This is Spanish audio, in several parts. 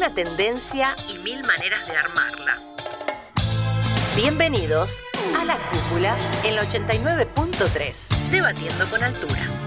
una tendencia y mil maneras de armarla. Bienvenidos a La Cúpula en la 89.3, debatiendo con altura.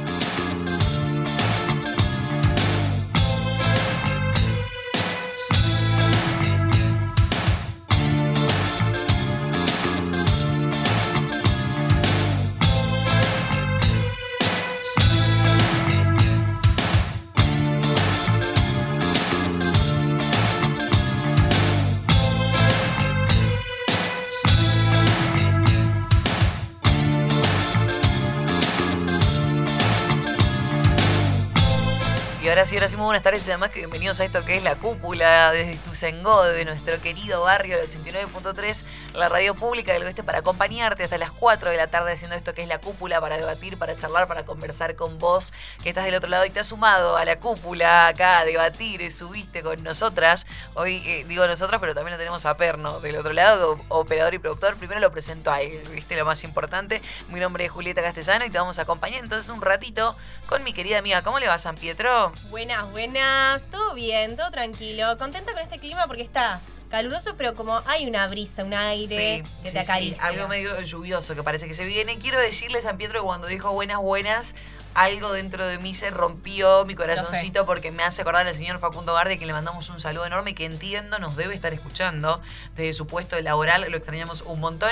Sí, ahora sí, muy buenas tardes y además que bienvenidos a esto que es la cúpula desde Tuzengó, de nuestro querido barrio, el 89.3, la radio pública del oeste, para acompañarte hasta las 4 de la tarde haciendo esto que es la cúpula, para debatir, para charlar, para conversar con vos, que estás del otro lado y te has sumado a la cúpula acá a debatir, eh, subiste con nosotras. Hoy eh, digo nosotras, pero también lo tenemos a Perno del otro lado, operador y productor. Primero lo presento a él, viste lo más importante. Mi nombre es Julieta Castellano y te vamos a acompañar entonces un ratito con mi querida amiga. ¿Cómo le va, San Pietro? Buenas, buenas. Todo bien, todo tranquilo. Contenta con este clima porque está caluroso, pero como hay una brisa, un aire que te acaricia. algo medio lluvioso que parece que se viene. Quiero decirle, San Pietro, que cuando dijo buenas, buenas, algo dentro de mí se rompió mi corazoncito porque me hace acordar al señor Facundo Garde que le mandamos un saludo enorme que entiendo nos debe estar escuchando desde su puesto laboral, lo extrañamos un montón,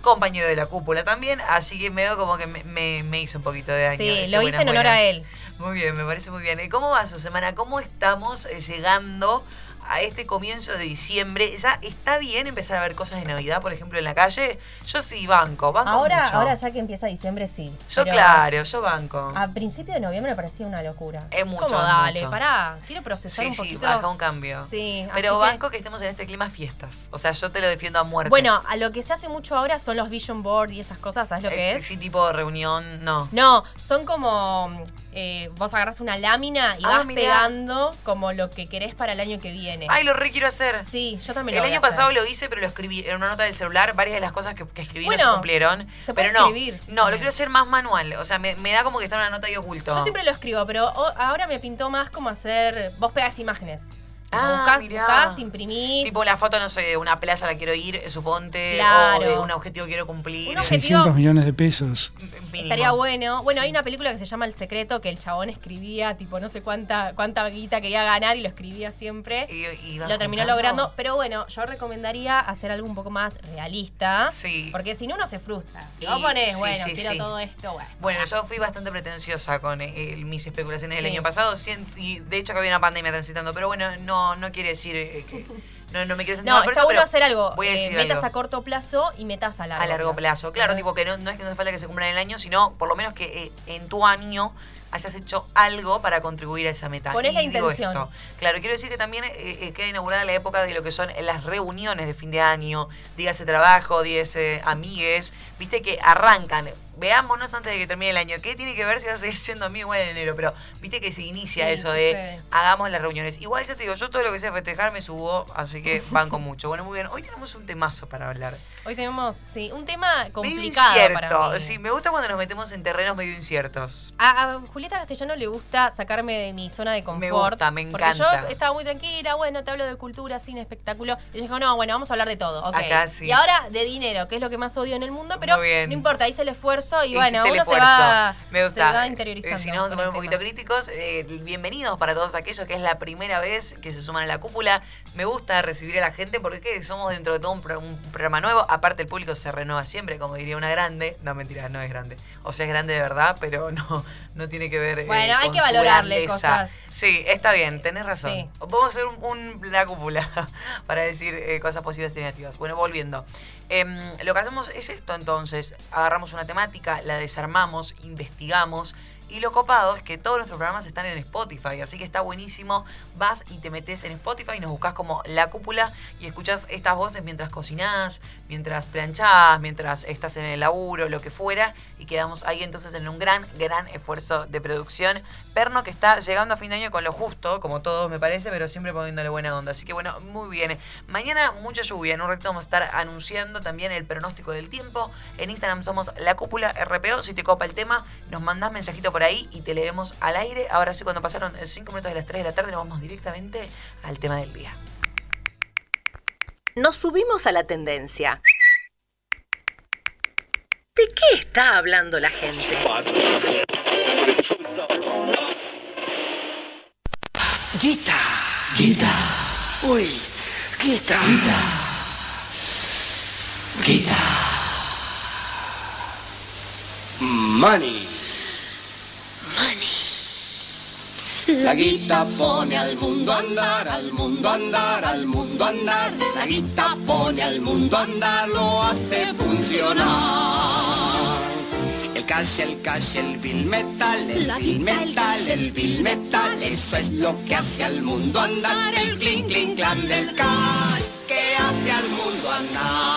compañero de la cúpula también, así que me veo como que me, hizo un poquito de daño. Sí, lo hice en honor a él. Muy bien, me parece muy bien. ¿Y cómo va su semana? ¿Cómo estamos eh, llegando a este comienzo de diciembre, ¿ya está bien empezar a ver cosas de Navidad, por ejemplo, en la calle? Yo sí banco, banco ahora, Ahora ya que empieza diciembre, sí. Yo claro, yo banco. A principio de noviembre me parecía una locura. Es mucho, ¿Cómo, dale, pará, quiero procesar un poquito. Sí, baja un cambio. Sí, Pero banco que... estemos en este clima fiestas. O sea, yo te lo defiendo a muerte. Bueno, a lo que se hace mucho ahora son los vision board y esas cosas, ¿sabes lo que eh, es? Sí, tipo reunión, no. No, son como eh, vos agarras una lámina y ah, vas pegando como lo que querés para el año que viene. Ay, lo re quiero hacer. Sí, yo también el lo El año pasado lo hice, pero lo escribí en una nota del celular. Varias de las cosas que, escribí no se cumplieron. Se puede pero escribir. No, lo quiero hacer más manual. O sea, me, da como que está una nota ahí oculto. Yo siempre lo escribo, pero ahora me pintó más como hacer. Vos pegas imágenes. Ah, buscas, imprimís. Tipo la foto, no sé, de una playa la quiero ir, suponte. O de un objetivo quiero cumplir. Un objetivo, 600 millones de pesos. Estaría bueno. Bueno, hay una película que se llama El Secreto, que el chabón escribía, tipo, no sé cuánta, cuánta guita quería ganar y lo escribía siempre. Y, lo terminó logrando. Pero bueno, yo recomendaría hacer algo un poco más realista. Sí. Porque si no, uno se frustra. Si vos pones, bueno, quiero todo esto, bueno. Bueno, yo fui bastante pretenciosa con eh, mis especulaciones del año pasado. Y de hecho que había una pandemia transitando. Pero bueno, no no, quiere decir eh, que. No, no me quiero No, está bueno hacer algo. Voy a eh, metas a corto plazo y metas a largo A largo plazo. Claro, tipo que no, no, es que no hace falta que se cumplan en el año, sino por lo menos que eh, en tu año hayas hecho algo para contribuir a esa meta. Ponés la intención. Claro, quiero decir que también queda inaugurada la época de lo que son las reuniones de fin de año, dígase trabajo, dígase amigues, viste que arrancan veámonos antes de que termine el año. ¿Qué tiene que ver si va a seguir siendo amigo en enero? Pero viste que se inicia eso de hagamos las reuniones. Igual ya te digo, yo todo lo que sea festejar me subo, así que banco mucho. Bueno, muy bien. Hoy tenemos un temazo para hablar. Hoy tenemos, sí, un tema complicado. Medio incierto. Sí, me gusta cuando nos metemos en terrenos medio inciertos. A, Julieta Castellano le gusta sacarme de mi zona de confort. Me gusta, me encanta. Porque yo estaba muy tranquila, bueno, te hablo de cultura, cine, espectáculo. Y yo dijo, no, bueno, vamos a hablar de todo. Okay. Acá sí. Y ahora de dinero, que es lo que más odio en el mundo, pero no importa, hice el esfuerzo y bueno, uno se va, me gusta. interiorizando. si nos vamos a poner un poquito críticos, eh, bienvenidos para todos aquellos que es la primera vez que se suman a la cúpula. Me gusta recibir a la gente porque somos dentro de todo un, programa nuevo. Aparte, el público se renueva siempre, como diría una grande. No, mentira, no es grande. O sea, es grande de verdad, pero no, no tiene que ver. Eh, bueno, hay que valorarle cosas. Sí, está bien, tenés razón. Vamos a hacer un, la cúpula para decir eh, cosas positivas y negativas. Bueno, volviendo. Em, lo que hacemos es esto entonces. Agarramos una temática, la desarmamos, investigamos y lo copado es que todos nuestros programas están en Spotify, así que está buenísimo. Vas y te metes en Spotify y nos buscas como La Cúpula y escuchas estas voces mientras cocinás, mientras planchás, mientras estás en el laburo, lo que fuera. Y quedamos ahí entonces en un gran, gran esfuerzo de producción. Perno que está llegando a fin de año con lo justo, como todos me parece, pero siempre poniéndole buena onda. Así que bueno, muy bien. Mañana mucha lluvia. En un ratito vamos a estar anunciando también el pronóstico del tiempo. En Instagram somos La Cúpula RPO. Si te copa el tema, nos mandás mensajito por por ahí y te leemos al aire. Ahora sí, cuando pasaron 5 minutos de las 3 de la tarde, nos vamos directamente al tema del día. Nos subimos a la tendencia. ¿De qué está hablando la gente? Guita. Guita. Uy, Guita. Guita. Guita. Money. La guita pone al mundo a andar, al mundo a andar, al mundo a andar. La guita pone al mundo a andar, lo hace funcionar. El cash, el cash, el bill metal, el bill metal, el bill metal. Eso es lo que hace al mundo andar, el clink, clink, clan del cash que hace al mundo andar.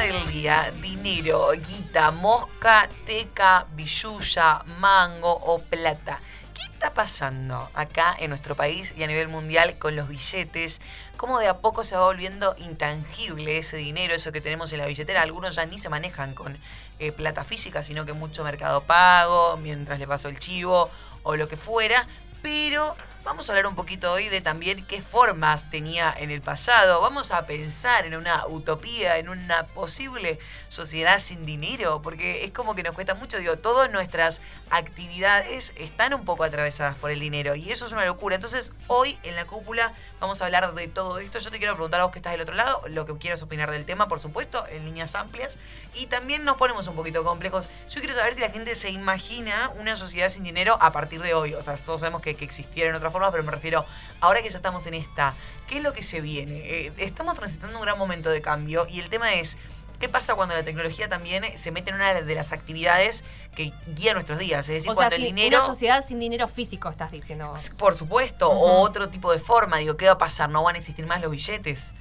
Del día, dinero, guita, mosca, teca, billulla, mango o plata. ¿Qué está pasando acá en nuestro país y a nivel mundial con los billetes? ¿Cómo de a poco se va volviendo intangible ese dinero, eso que tenemos en la billetera? Algunos ya ni se manejan con eh, plata física, sino que mucho mercado pago, mientras le pasó el chivo o lo que fuera. Pero Vamos a hablar un poquito hoy de también qué formas tenía en el pasado. Vamos a pensar en una utopía, en una posible sociedad sin dinero, porque es como que nos cuesta mucho. Digo, todas nuestras actividades están un poco atravesadas por el dinero y eso es una locura. Entonces, hoy en la cúpula vamos a hablar de todo esto. Yo te quiero preguntar a vos que estás del otro lado, lo que quieras opinar del tema, por supuesto, en líneas amplias. Y también nos ponemos un poquito complejos. Yo quiero saber si la gente se imagina una sociedad sin dinero a partir de hoy. O sea, todos sabemos que, que existiera en pero me refiero, ahora que ya estamos en esta, ¿qué es lo que se viene? Eh, estamos transitando un gran momento de cambio y el tema es, ¿qué pasa cuando la tecnología también se mete en una de las actividades que guía nuestros días? Es decir, cuando el dinero... Una sociedad sin dinero físico, estás diciendo vos. Por supuesto, o otro tipo de forma, digo, ¿qué va a pasar? ¿No van a existir más los billetes?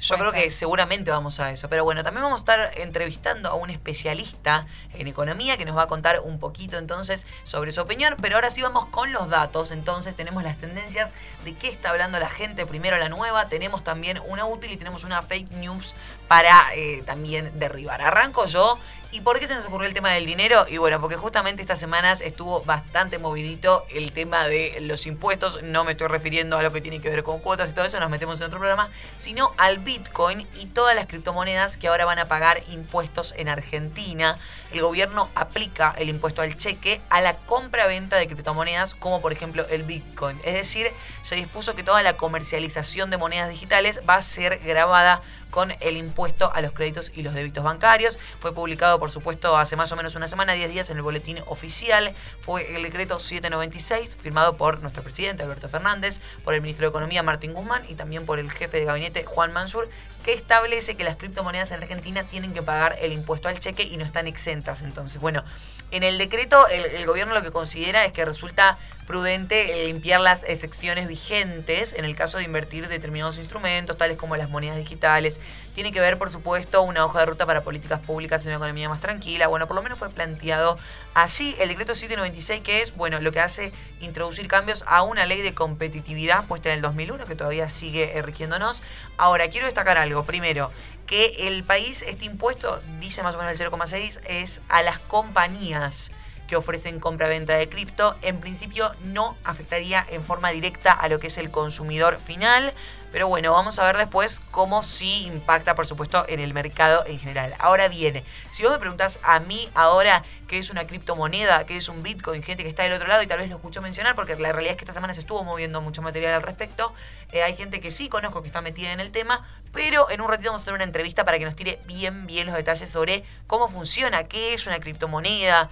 Yo creo que seguramente vamos a eso. Pero bueno, también vamos a estar entrevistando a un especialista en economía que nos va a contar un poquito entonces sobre su opinión. Pero ahora sí vamos con los datos. Entonces tenemos las tendencias de qué está hablando la gente. Primero la nueva, tenemos también una útil y tenemos una fake news para eh, también derribar. Arranco yo ¿Y por qué se nos ocurrió el tema del dinero? Y bueno, porque justamente estas semanas estuvo bastante movidito el tema de los impuestos. No me estoy refiriendo a lo que tiene que ver con cuotas y todo eso, nos metemos en otro programa, sino al Bitcoin y todas las criptomonedas que ahora van a pagar impuestos en Argentina. El gobierno aplica el impuesto al cheque a la compra-venta de criptomonedas, como por ejemplo el Bitcoin. Es decir, se dispuso que toda la comercialización de monedas digitales va a ser grabada con el impuesto a los créditos y los débitos bancarios. Fue publicado, por supuesto, hace más o menos una semana, 10 días en el boletín oficial. Fue el decreto 796, firmado por nuestro presidente Alberto Fernández, por el ministro de Economía Martín Guzmán y también por el jefe de gabinete Juan Mansur, que establece que las criptomonedas en Argentina tienen que pagar el impuesto al cheque y no están exentas. Entonces, bueno, en el decreto el, gobierno lo que considera es que resulta prudente limpiar las excepciones vigentes en el caso de invertir determinados instrumentos, tales como las monedas digitales. Tiene que ver, por supuesto, una hoja de ruta para políticas públicas y una economía más tranquila. Bueno, por lo menos fue planteado así el decreto 796, que es, bueno, lo que hace introducir cambios a una ley de competitividad puesta en el 2001, que todavía sigue rigiéndonos. Ahora, quiero destacar algo. Primero, que el país, este impuesto, dice más o menos el 0,6, es a las compañías que ofrecen compra-venta de cripto. En principio no afectaría en forma directa a lo que es el consumidor final, pero bueno, vamos a ver después cómo sí impacta, por supuesto, en el mercado en general. Ahora viene, si vos me preguntás a mí ahora qué es una criptomoneda, qué es un Bitcoin, gente que está del otro lado y tal vez lo escucho mencionar, porque la realidad es que esta semana se estuvo moviendo mucho material al respecto. Eh, hay gente que sí conozco que está metida en el tema, pero en un ratito vamos a tener una entrevista para que nos tire bien, bien los detalles sobre cómo funciona, qué es una criptomoneda,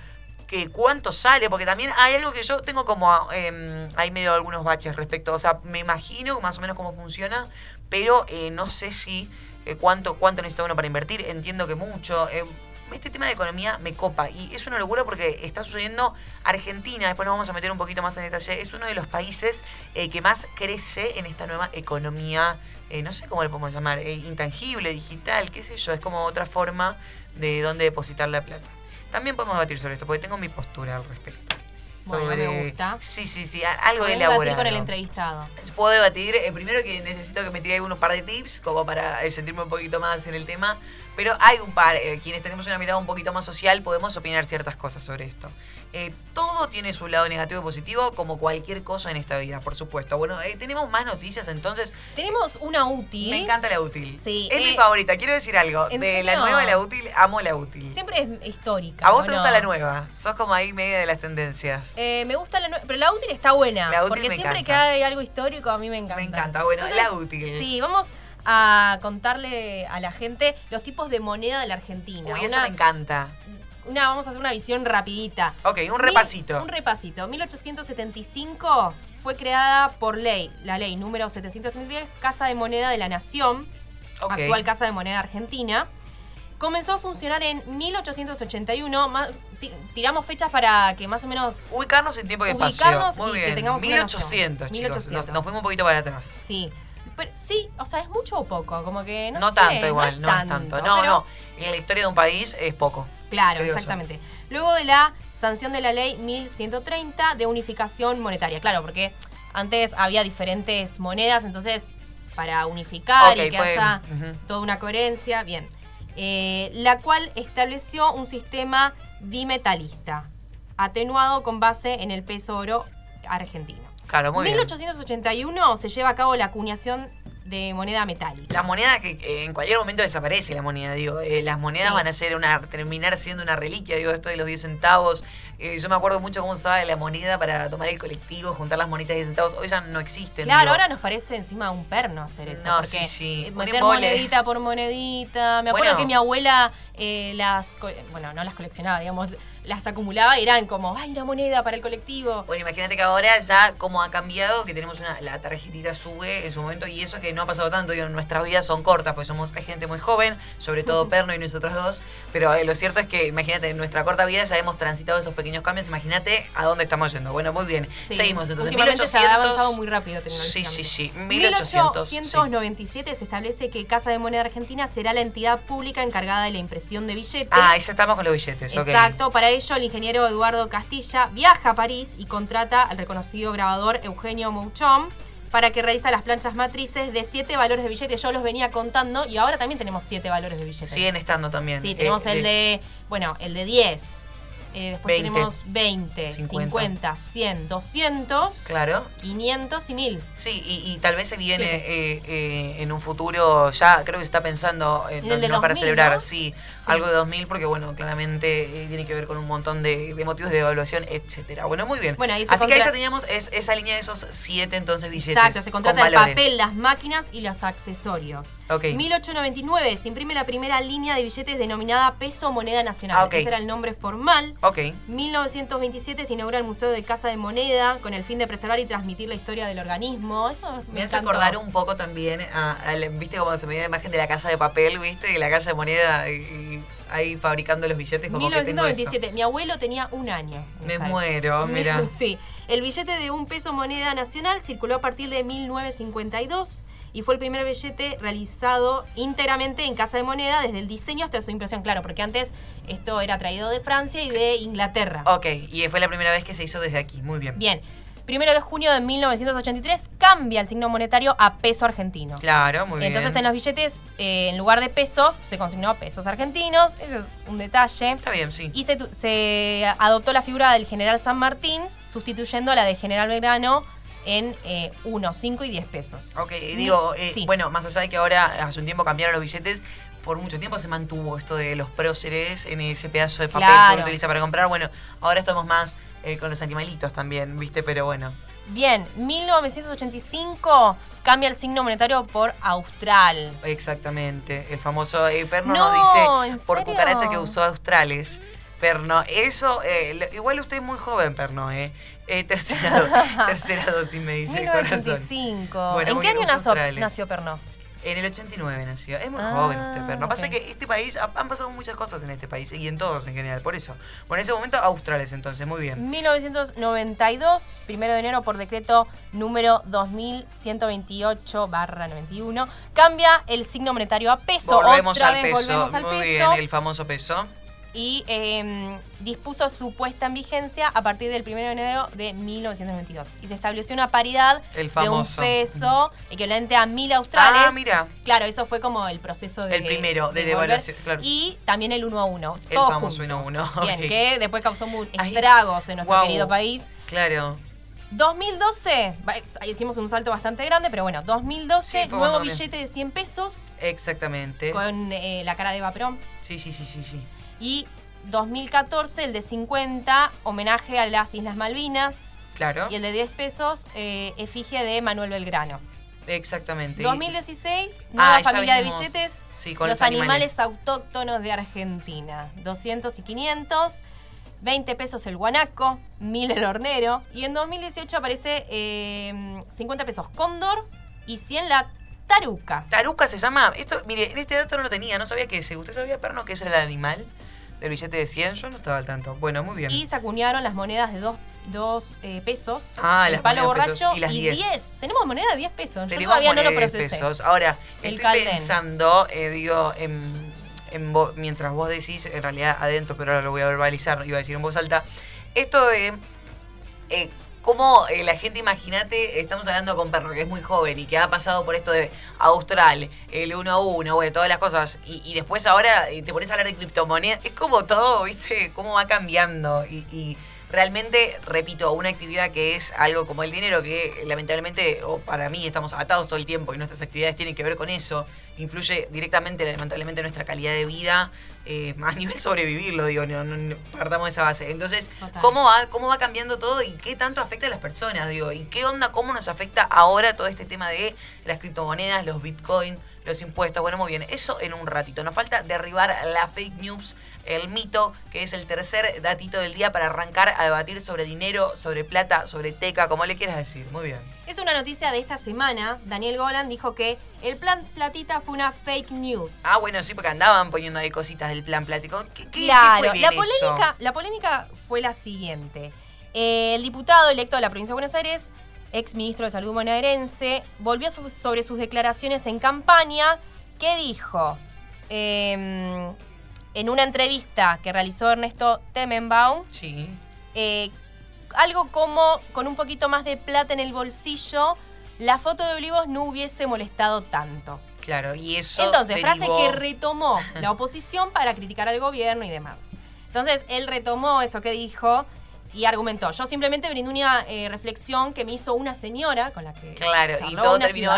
que cuánto sale, porque también hay algo que yo tengo como eh, ahí medio algunos baches respecto, o sea, me imagino más o menos cómo funciona, pero eh, no sé si eh, cuánto, cuánto necesita uno para invertir, entiendo que mucho. Eh, este tema de economía me copa y es una locura porque está sucediendo Argentina, después nos vamos a meter un poquito más en detalle, es uno de los países que más crece en esta nueva economía, no sé cómo le podemos llamar, intangible, digital, qué sé yo, es como otra forma de dónde depositar la plata. También podemos debatir sobre esto, porque tengo mi postura al respecto. Bueno, me gusta. Sí, sí, sí, algo de elaborado. debatir con el entrevistado. Puedo debatir. Eh, primero que necesito que me tire un par de tips como para eh, sentirme un poquito más en el tema. Pero hay un par, eh, quienes tenemos una mirada un poquito más social, podemos opinar ciertas cosas sobre esto. Eh, todo tiene su lado negativo y positivo, como cualquier cosa en esta vida, por supuesto. Bueno, eh, tenemos más noticias entonces. Tenemos una útil. Me encanta la útil. Sí. Es mi favorita, quiero decir algo. De la nueva la útil, amo la útil. Siempre es histórica. ¿A vos te gusta la nueva? Sos como ahí media de las tendencias. me gusta la nueva, pero la útil está buena. La útil porque siempre que hay algo histórico a mí me encanta. Me encanta, bueno, la útil. Sí, vamos a contarle a la gente los tipos de moneda de la Argentina. Uy, eso me encanta. Una, vamos a hacer una visión rapidita. Ok, un repasito. un repasito. 1875 fue creada por ley, la ley número 733, Casa de Moneda de la Nación, actual Casa de Moneda Argentina. Comenzó a funcionar en 1881. tiramos fechas para que más o menos. Ubicarnos en tiempo y espacio. Ubicarnos y que tengamos 1800, chicos. 1800. nos, fuimos un poquito para atrás. Sí sí, o sea, es mucho o poco, como que no, no tanto igual, no, es tanto. No, no, en la historia de un país es poco. Claro, exactamente. Luego de la sanción de la ley 1130 de unificación monetaria, claro, porque antes había diferentes monedas, entonces para unificar y que haya toda una coherencia, bien, eh, la cual estableció un sistema bimetalista, atenuado con base en el peso oro argentino. Claro, muy 1881 se lleva a cabo la acuñación de moneda metálica. La moneda que, en cualquier momento desaparece la moneda, digo. Eh, las monedas van a ser una, terminar siendo una reliquia, digo, esto de los 10 centavos. Eh, yo me acuerdo mucho cómo usaba la moneda para tomar el colectivo, juntar las monitas de 10 centavos. Hoy ya no existen. Claro, ahora nos parece encima un perno hacer eso. No, porque sí, sí. Meter monedita por monedita. Me acuerdo que mi abuela eh, las. Bueno, no las coleccionaba, digamos las acumulaba y eran como, ay, una moneda para el colectivo. Bueno, imagínate que ahora ya como ha cambiado, que tenemos una, la tarjetita sube en su momento y eso que no ha pasado tanto, digo, nuestras vidas son cortas, porque somos gente muy joven, sobre todo Perno y nosotros dos, pero eh, lo cierto es que imagínate, en nuestra corta vida ya hemos transitado esos pequeños cambios, imagínate a dónde estamos yendo. Bueno, muy bien, seguimos entonces. Últimamente se ha avanzado muy rápido Sí, sí, sí, 1897 se establece que Casa de Moneda Argentina será la entidad pública encargada de la impresión de billetes. Ah, ahí estamos con los billetes, Exacto, para ello, el ingeniero Eduardo Castilla viaja a París y contrata al reconocido grabador Eugenio Mouchon para que realiza las planchas matrices de siete valores de billetes. Yo los venía contando y ahora también tenemos siete valores de billetes. Siguen estando también. Sí, tenemos eh, el de, bueno, el de 10, eh, después tenemos 20, 50. 100, 200, claro. 500 y 1000. Sí, y, tal vez se viene eh, eh, en un futuro, ya creo que se está pensando en, el para celebrar, sí, algo de 2000, porque bueno, claramente tiene que ver con un montón de, motivos de evaluación, etcétera. Bueno, muy bien. Así que ahí ya teníamos esa línea de esos 7 entonces billetes. Exacto, se contrata el papel, las máquinas y los accesorios. Ok. 1899 se imprime la primera línea de billetes denominada peso moneda nacional. Ah, Ese era el nombre formal. Ok. 1927 se inaugura el Museo de Casa de Moneda con el fin de preservar y transmitir la historia del organismo. Eso me, hace acordar un poco también, a, viste como se me dio la imagen de la casa de papel, viste, y la casa de moneda y, ahí fabricando los billetes como 1927, mi abuelo tenía un año. Me muero, mira. sí, el billete de un peso moneda nacional circuló a partir de 1952 y fue el primer billete realizado íntegramente en Casa de Moneda desde el diseño hasta su impresión, claro, porque antes esto era traído de Francia y de Inglaterra. Ok, y fue la primera vez que se hizo desde aquí, muy bien. Bien. Primero de junio de 1983 cambia el signo monetario a peso argentino. Claro, muy bien. Entonces en los billetes, eh, en lugar de pesos, se consignó pesos argentinos. Eso es un detalle. Está bien, sí. Y se, se adoptó la figura del general San Martín, sustituyendo a la de general Belgrano en 1, eh, 5 y 10 pesos. Ok, digo, eh, bueno, más allá de que ahora hace un tiempo cambiaron los billetes, por mucho tiempo se mantuvo esto de los próceres en ese pedazo de papel que uno utiliza para comprar. Bueno, ahora estamos más eh, con los animalitos también, ¿viste? Pero bueno. Bien, 1985 cambia el signo monetario por austral. Exactamente, el famoso eh, Perno no, dice por cucaracha que usó australes. Perno, eso, igual usted es muy joven, Perno, ¿eh? Eh, tercera, tercera dosis me dice 1985. ¿En qué año nació, nació Pernod? En el 89 nació. Es muy joven este Pernod. Pasa que este país, han pasado muchas cosas en este país y en todos en general, por eso. Por ese momento, australes entonces, muy bien. 1992, primero de enero, por decreto número 2128-91, cambia el signo monetario a peso. Volvemos al peso. Volvemos al muy bien, el famoso peso. Y em, dispuso su puesta en vigencia a partir del 1 de enero de 1992. Y se estableció una paridad de un peso equivalente a mil australes. Ah, mira. Claro, eso fue como el proceso de. El primero, de, devaluación. Y también el 1 a 1. El famoso 1 a 1. Bien, que después causó estragos en nuestro querido país. Claro. 2012, hicimos un salto bastante grande, pero bueno, 2012, nuevo billete de 100 pesos. Exactamente. Con eh, la cara de Eva Sí, sí, sí, sí, sí. Y 2014, el de 50, homenaje a las Islas Malvinas. Claro. Y el de 10 pesos, eh, efigie de Manuel Belgrano. Exactamente. 2016, nueva ah, familia de billetes. Sí, con los, animales. autóctonos de Argentina. 200 y 500. 20 pesos el guanaco, 1000 el hornero. Y en 2018 aparece 50 eh, pesos cóndor y 100 la taruca. Taruca se llama. Esto, mire, en este dato no lo tenía, no sabía que ese. ¿Usted sabía, perno, que ese era el animal del billete de 100? Yo no estaba al tanto. Bueno, muy bien. Y se acuñaron las monedas de 2 dos, eh, pesos. Ah, el palo borracho y, las 10. Tenemos moneda de 10 pesos. Yo todavía no lo procesé. Pesos. Ahora, el estoy pensando, eh, digo, en mientras vos decís, en realidad adentro, pero ahora lo voy a verbalizar, iba a decir en voz alta, esto de eh, cómo eh, la gente, imagínate, estamos hablando con Perro, que es muy joven y que ha pasado por esto de Austral, el uno a uno, güey, todas las cosas, y, después ahora eh, te pones a hablar de criptomonedas, es como todo, ¿viste? Cómo va cambiando y realmente, repito, una actividad que es algo como el dinero, que lamentablemente, o para mí, estamos atados todo el tiempo y nuestras actividades tienen que ver con eso, influye directamente, lamentablemente, en nuestra calidad de vida, eh, a nivel sobrevivirlo, digo, no, partamos de esa base. Entonces, ¿cómo va, ¿cómo va cambiando todo y qué tanto afecta a las personas? Digo, ¿y qué onda, cómo nos afecta ahora todo este tema de las criptomonedas, los bitcoins? los impuestos. Bueno, muy bien, eso en un ratito. Nos falta derribar la fake news, el mito, que es el tercer datito del día para arrancar a debatir sobre dinero, sobre plata, sobre teca, como le quieras decir. Muy bien. Es una noticia de esta semana. Daniel Golan dijo que el plan platita fue una fake news. Ah, bueno, sí, porque andaban poniendo ahí cositas del plan plático. claro, la, polémica, la polémica fue la siguiente. el diputado electo de la provincia de Buenos Aires ex ministro de Salud bonaerense, volvió sobre sus declaraciones en campaña, que dijo em, en una entrevista que realizó Ernesto Temenbaum, sí. Eh, algo como con un poquito más de plata en el bolsillo, la foto de Olivos no hubiese molestado tanto. Claro, y eso. Entonces, frase que retomó la oposición para criticar al gobierno y demás. Entonces, él retomó eso que dijo y argumentó. Yo simplemente brindé una eh, reflexión que me hizo una señora con la que. Claro, y todo terminó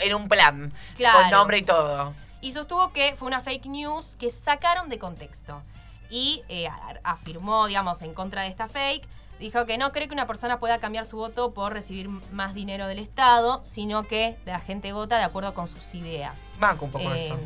en, un plan. Con nombre y todo. Y sostuvo que fue una fake news que sacaron de contexto. Y eh, afirmó, digamos, en contra de esta fake. Dijo que no cree que una persona pueda cambiar su voto por recibir más dinero del Estado, sino que la gente vota de acuerdo con sus ideas. Banco un poco eso.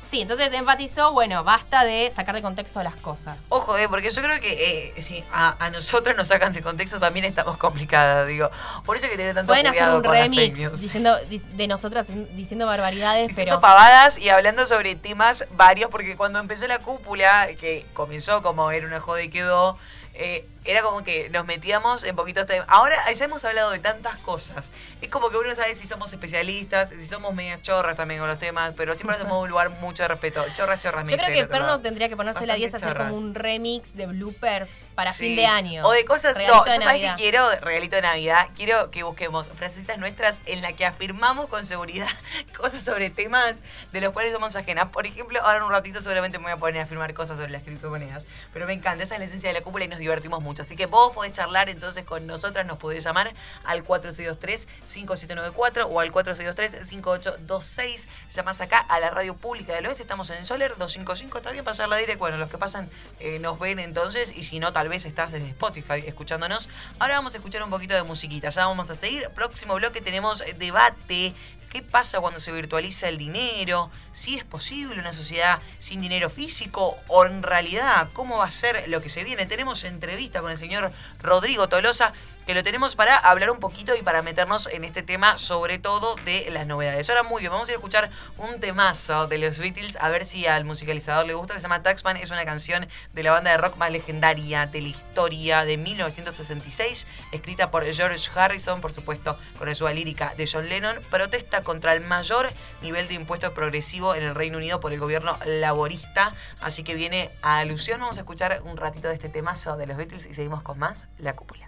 Sí, entonces enfatizó, bueno, basta de sacar de contexto las cosas. Ojo, eh, porque yo creo que eh, si a, nosotros nos sacan de contexto también estamos complicadas, digo. Por eso hay que tener tanto Pueden hacer un remix diciendo de nosotras diciendo barbaridades, diciendo pero pavadas y hablando sobre temas varios, porque cuando empezó la cúpula, que comenzó como era una joda y quedó, eh, era como que nos metíamos en poquitos temas. Ahora ya hemos hablado de tantas cosas. Es como que uno sabe si somos especialistas, si somos media chorras también con los temas, pero siempre hacemos un lugar mucho de respeto. Chorras, chorras, Yo creo que Perno tendría que ponerse la 10 a hacer como un remix de bloopers para fin de año. O de cosas. no, yo sabes que quiero, regalito de Navidad, quiero que busquemos frasecitas nuestras en la que afirmamos con seguridad cosas sobre temas de los cuales somos ajenas. Por ejemplo, ahora en un ratito seguramente me voy a poner a afirmar cosas sobre las criptomonedas. Pero me encanta, esa es la esencia de la cúpula y nos divertimos mucho. Así que vos podés charlar entonces con nosotras, nos podés llamar al 4623-5794 o al 4623-5826. Llamás acá a la radio pública del oeste, estamos en el Soler 255, está bien pasar la directa. Bueno, los que pasan eh, nos ven entonces y si no, tal vez estás desde Spotify escuchándonos. Ahora vamos a escuchar un poquito de musiquita, ya vamos a seguir. Próximo bloque tenemos debate ¿Qué pasa cuando se virtualiza el dinero? ¿Si es posible una sociedad sin dinero físico? ¿O en realidad cómo va a ser lo que se viene? Tenemos entrevista con el señor Rodrigo Tolosa, que lo tenemos para hablar un poquito y para meternos en este tema, sobre todo de las novedades. Ahora, muy bien, vamos a ir a escuchar un temazo de los Beatles, a ver si al musicalizador le gusta. Se llama Taxman, es una canción de la banda de rock más legendaria de la historia de 1966, escrita por George Harrison, por supuesto, con su lírica de John Lennon. Protesta contra el mayor nivel de impuestos progresivo en el Reino Unido por el gobierno laborista. Así que viene a alusión. Vamos a escuchar un ratito de este temazo de los Beatles y seguimos con más La Cúpula.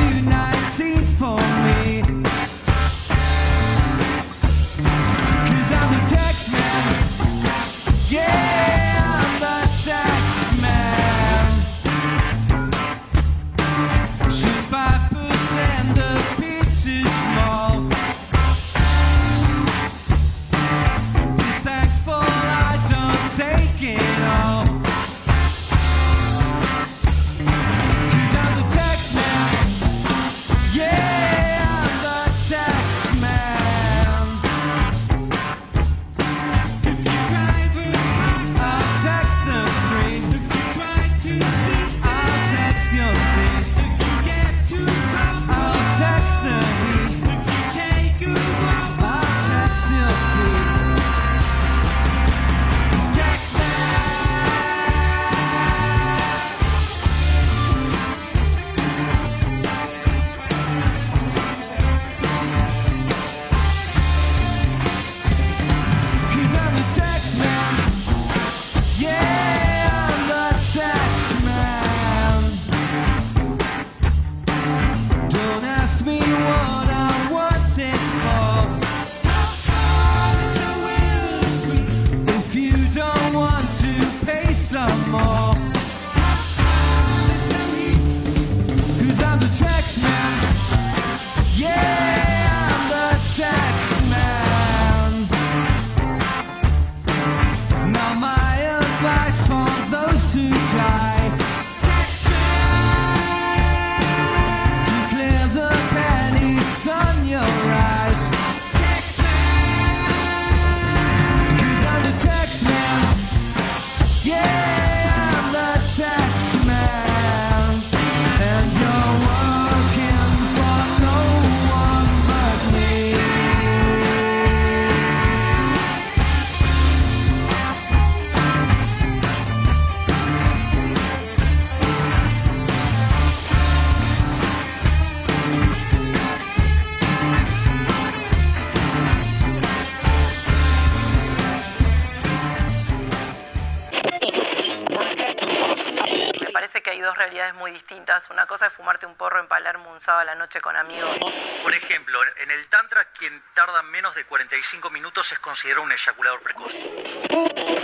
realidades muy distintas. Una cosa es fumarte un porro en Palermo un sábado a la noche con amigos. Por ejemplo, en el Tantra, quien tarda menos de 45 minutos es considerado un eyaculador precoz.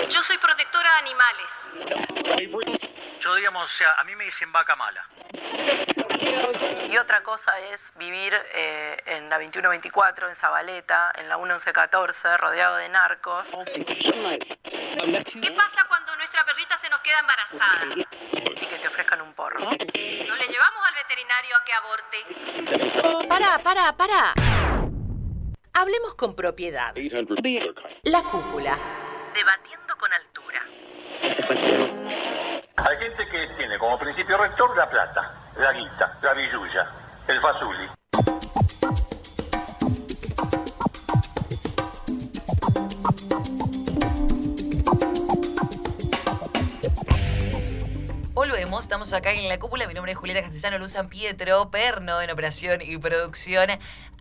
Yo soy protectora de animales. Yo, digamos, o sea, a mí me dicen vaca mala. Y otra cosa es vivir eh, en la 2124, en Zabaleta, en la 1114, rodeado de narcos. ¿Qué pasa cuando nuestra perrita se nos queda embarazada? Y que te ofrezcan un porro. ¿No le llevamos al veterinario a que aborte? Para, para, para. Hablemos con propiedad. La cúpula. Debatiendo con altura. Hay gente que tiene como principio rector la plata, la guita, la billulla, el fazuli. Volvemos, estamos acá en la cúpula. Mi nombre es Julieta Castellano Luz San Pietro, perno en operación y producción.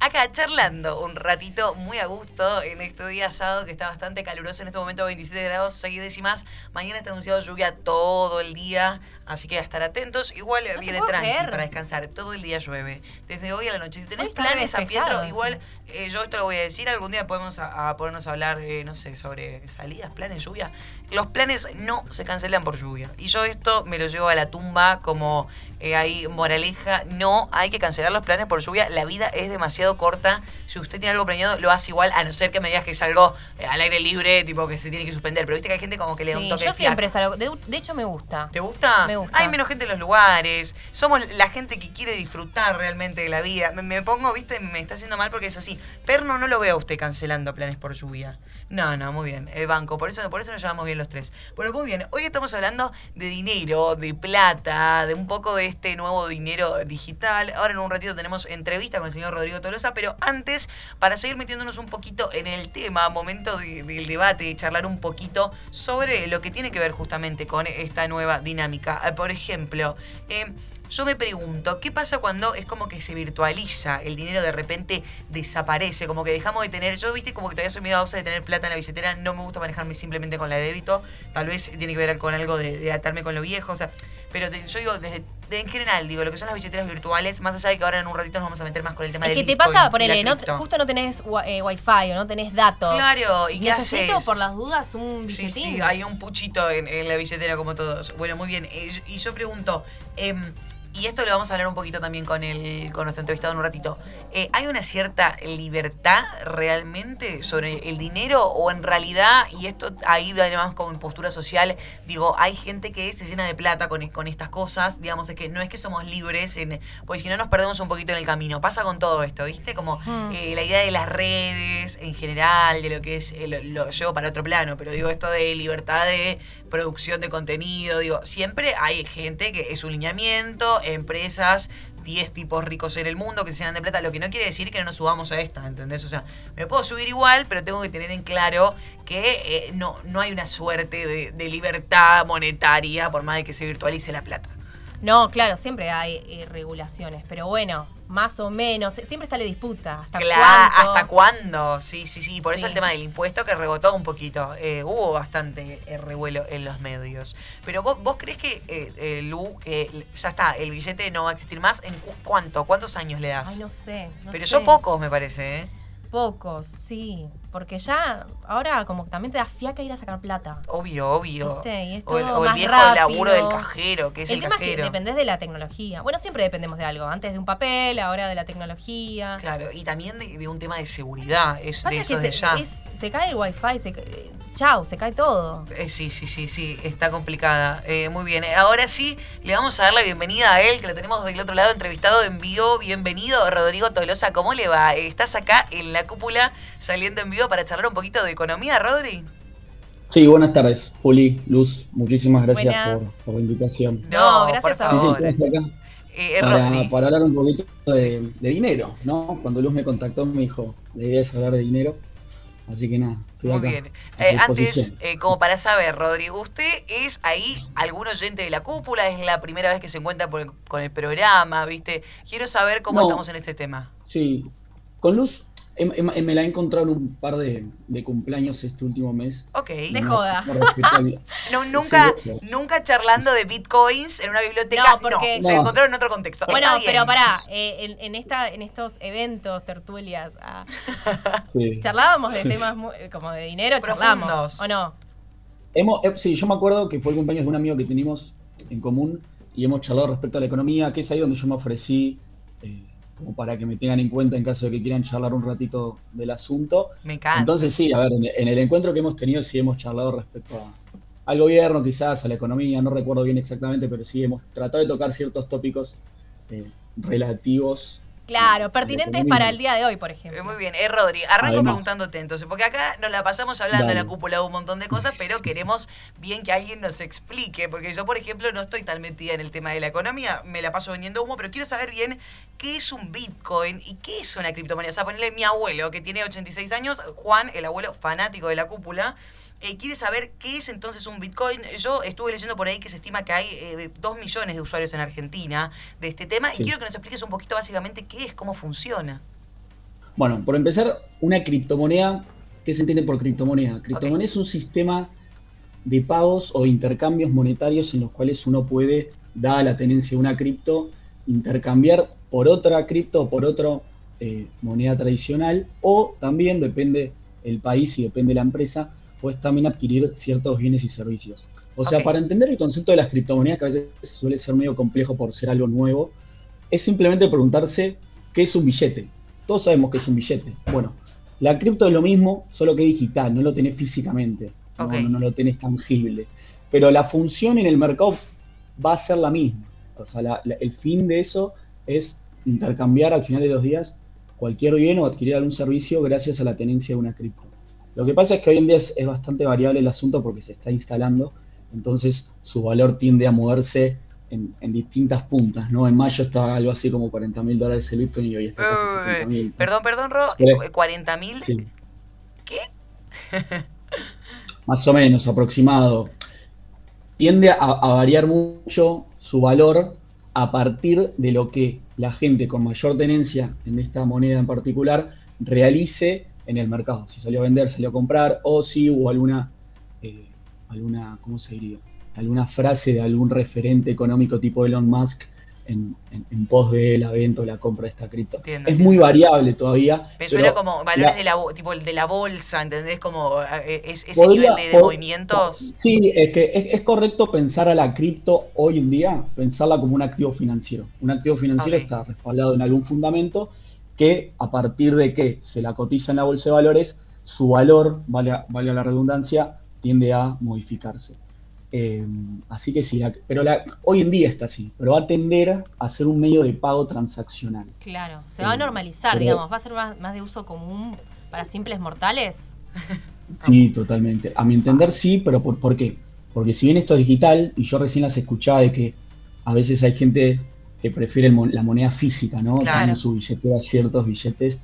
Acá charlando un ratito muy a gusto en este día sábado que está bastante caluroso. En este momento 27 grados, 6 décimas. Mañana está anunciado lluvia todo el día, así que a estar atentos. Igual viene tranqui creer. para descansar. Todo el día llueve. Desde hoy a la noche. Si tenés planes San Pietro, igual eh, yo esto lo voy a decir. Algún día podemos a, a ponernos a hablar, eh, no sé, sobre salidas, planes, lluvia. Los planes no se cancelan por lluvia. Y yo esto me lo llevo a la tumba como eh, ahí moraleja, no hay que cancelar los planes por lluvia, la vida es demasiado corta, si usted tiene algo planeado lo hace igual, a no ser que me digas que es algo eh, al aire libre, tipo que se tiene que suspender, pero viste que hay gente como que le da un toque yo siempre salgo, de, de, hecho me gusta. ¿Te gusta? Me Hay menos gente en los lugares, somos la gente que quiere disfrutar realmente de la vida, me, pongo, viste, me está haciendo mal porque es así, Perno no lo veo a usted cancelando planes por lluvia. No, no, muy bien, el banco, por eso, por eso nos llamamos bien los tres. Bueno, muy bien, hoy estamos hablando de dinero, de plata, de un poco de este nuevo dinero digital. Ahora en un ratito tenemos entrevista con el señor Rodrigo Tolosa, pero antes, para seguir metiéndonos un poquito en el tema, momento del debate, y charlar un poquito sobre lo que tiene que ver justamente con esta nueva dinámica. Eh, por ejemplo, eh, yo me pregunto, ¿qué pasa cuando es como que se virtualiza? El dinero de repente desaparece, como que dejamos de tener. Yo, viste, como que todavía soy medio de tener plata en la billetera, no me gusta manejarme simplemente con la de débito. Tal vez tiene que ver con algo de, atarme con lo viejo, o sea. Pero yo digo, desde, en general, digo, lo que son las billeteras virtuales, más allá de que ahora en un ratito nos vamos a meter más con el tema de. Es que te pasa, ponele, no, justo no tenés eh, wifi o no tenés datos. Claro, y Necesito por las dudas un billetín. Sí, sí, hay un puchito en, la billetera como todos. Bueno, muy bien. Eh, y yo pregunto, eh, y esto lo vamos a hablar un poquito también con, el, con nuestro entrevistado en un ratito, eh, ¿hay una cierta libertad realmente sobre el dinero o en realidad, y esto ahí además como en postura social, digo, hay gente que se llena de plata con, con estas cosas, digamos, es que no es que somos libres, en, porque si no nos perdemos un poquito en el camino, pasa con todo esto, ¿viste? Como hmm. eh, la idea de las redes en general, de lo que es, eh, lo llevo para otro plano, pero digo esto de libertad de producción de contenido, digo, siempre hay gente que es un lineamiento, empresas 10 tipos ricos en el mundo que se llenan de plata, lo que no quiere decir que no nos subamos a esta, ¿entendés? O sea, me puedo subir igual, pero tengo que tener en claro que eh, no, no hay una suerte de, de libertad monetaria por más de que se virtualice la plata. No, claro, siempre hay eh, regulaciones, pero bueno, más o menos, siempre está la disputa. ¿Hasta cuándo? ¿Hasta cuándo? Sí, sí, sí. Por eso el tema del impuesto que rebotó un poquito. Eh, hubo bastante eh, revuelo en los medios. Pero vos, vos crees que, Lu, que ya está, el billete no va a existir más. ¿En cuánto? ¿Cuántos años le das? Ay, no sé. pero yo pocos, me parece, ¿eh? Pocos, sí. Porque ya, ahora como también te da fiaca ir a sacar plata. Obvio, obvio. Y o el, viejo laburo del cajero, que es el, el tema es que dependés de la tecnología. Bueno, siempre dependemos de algo. Antes de un papel, ahora de la tecnología. Claro, y también de, un tema de seguridad. Es de eso de ya. se cae el wifi, se, chau, se cae todo. Eh, sí, sí, sí, sí, está complicada. Eh, muy bien, ahora sí, le vamos a dar la bienvenida a él, que lo tenemos del otro lado entrevistado en vivo. Bienvenido, Rodrigo Tolosa, ¿cómo le va? Estás acá en la cúpula saliendo en vivo para charlar un poquito de economía, Rodri. Sí, buenas tardes, Juli, Luz, muchísimas gracias por, la invitación. No, gracias a vos. Eh, para, hablar un poquito de, dinero, ¿no? Cuando Luz me contactó me dijo, la idea es hablar de dinero. Así que nada, Muy bien. Eh, antes, eh, como para saber, Rodrigo, ¿usted es ahí algún oyente de la cúpula? ¿Es la primera vez que se encuentra con el programa? ¿Viste? Quiero saber cómo estamos en este tema. Sí, con Luz me la he encontrado en un par de, cumpleaños este último mes. Ok. De joda. No, nunca, nunca charlando de bitcoins en una biblioteca. No, porque se encontraron en otro contexto. Bueno, pero pará, eh, en, esta, en estos eventos, tertulias, ah, charlábamos de temas como de dinero, charlábamos, ¿o no? Hemos, eh, sí, yo me acuerdo que fue el cumpleaños de un amigo que tenemos en común y hemos charlado respecto a la economía, que es ahí donde yo me ofrecí eh, como para que me tengan en cuenta en caso de que quieran charlar un ratito del asunto. Me encanta. Entonces sí, a ver, en el encuentro que hemos tenido sí hemos charlado respecto al gobierno, quizás, a la economía, no recuerdo bien exactamente, pero sí hemos tratado de tocar ciertos tópicos eh, relativos Claro, pertinentes para el día de hoy, por ejemplo. Muy bien, eh, Rodri, arranco preguntándote entonces, porque acá nos la pasamos hablando en la cúpula de un montón de cosas, pero queremos bien que alguien nos explique, porque yo, por ejemplo, no estoy tan metida en el tema de la economía, me la paso vendiendo humo, pero quiero saber bien qué es un Bitcoin y qué es una criptomoneda. O sea, ponerle mi abuelo, que tiene 86 años, Juan, el abuelo fanático de la cúpula, eh, quiere saber qué es entonces un Bitcoin. Yo estuve leyendo por ahí que se estima que hay eh, 2 millones de usuarios en Argentina de este tema y quiero que nos expliques un poquito básicamente qué es, cómo funciona. Bueno, por empezar, una criptomoneda, ¿qué se entiende por criptomoneda? Criptomoneda es un sistema de pagos o intercambios monetarios en los cuales uno puede, dada la tenencia de una cripto, intercambiar por otra cripto o por otra eh, moneda tradicional o también, depende el país y depende la empresa, puedes también adquirir ciertos bienes y servicios. O sea, para entender el concepto de las criptomonedas, que a veces suele ser medio complejo por ser algo nuevo, es simplemente preguntarse qué es un billete. Todos sabemos que es un billete. Bueno, la cripto es lo mismo, solo que digital, no lo tenés físicamente, no, lo tenés tangible. Pero la función en el mercado va a ser la misma. O sea, el fin de eso es intercambiar al final de los días cualquier bien o adquirir algún servicio gracias a la tenencia de una cripto. Lo que pasa es que hoy en día es, bastante variable el asunto porque se está instalando, entonces su valor tiende a moverse en, distintas puntas, ¿no? En mayo estaba algo así como 40 mil dólares el Bitcoin y hoy está casi 70 mil. Perdón, perdón, Ro, ¿40 mil? ¿Qué? Más o menos, aproximado. Tiende a variar mucho su valor a partir de lo que la gente con mayor tenencia en esta moneda en particular realice en el mercado. Si salió a vender, salió a comprar, o si hubo alguna, eh, alguna, ¿cómo se diría? Alguna frase de algún referente económico tipo Elon Musk en, pos de la venta o la compra de esta cripto. es muy variable todavía. Me suena como valores de, la, tipo, de la bolsa, ¿entendés? Como eh, ese nivel de, movimientos. Sí, es que es, correcto pensar a la cripto hoy en día, pensarla como un activo financiero. Un activo financiero está respaldado en algún fundamento que a partir de que se la cotiza en la bolsa de valores, su valor, vale, vale la redundancia, tiende a modificarse. Eh, así que sí, pero la, hoy en día está así, pero va a tender a ser un medio de pago transaccional. Claro, se va a eh, normalizar, digamos, va a ser más, de uso común para simples mortales. Sí, totalmente. A mi entender sí, pero ¿por, ¿por qué? Porque si bien esto es digital, y yo recién las escuchaba de que a veces hay gente que prefiere la moneda física, ¿no? Claro. su billetera ciertos billetes.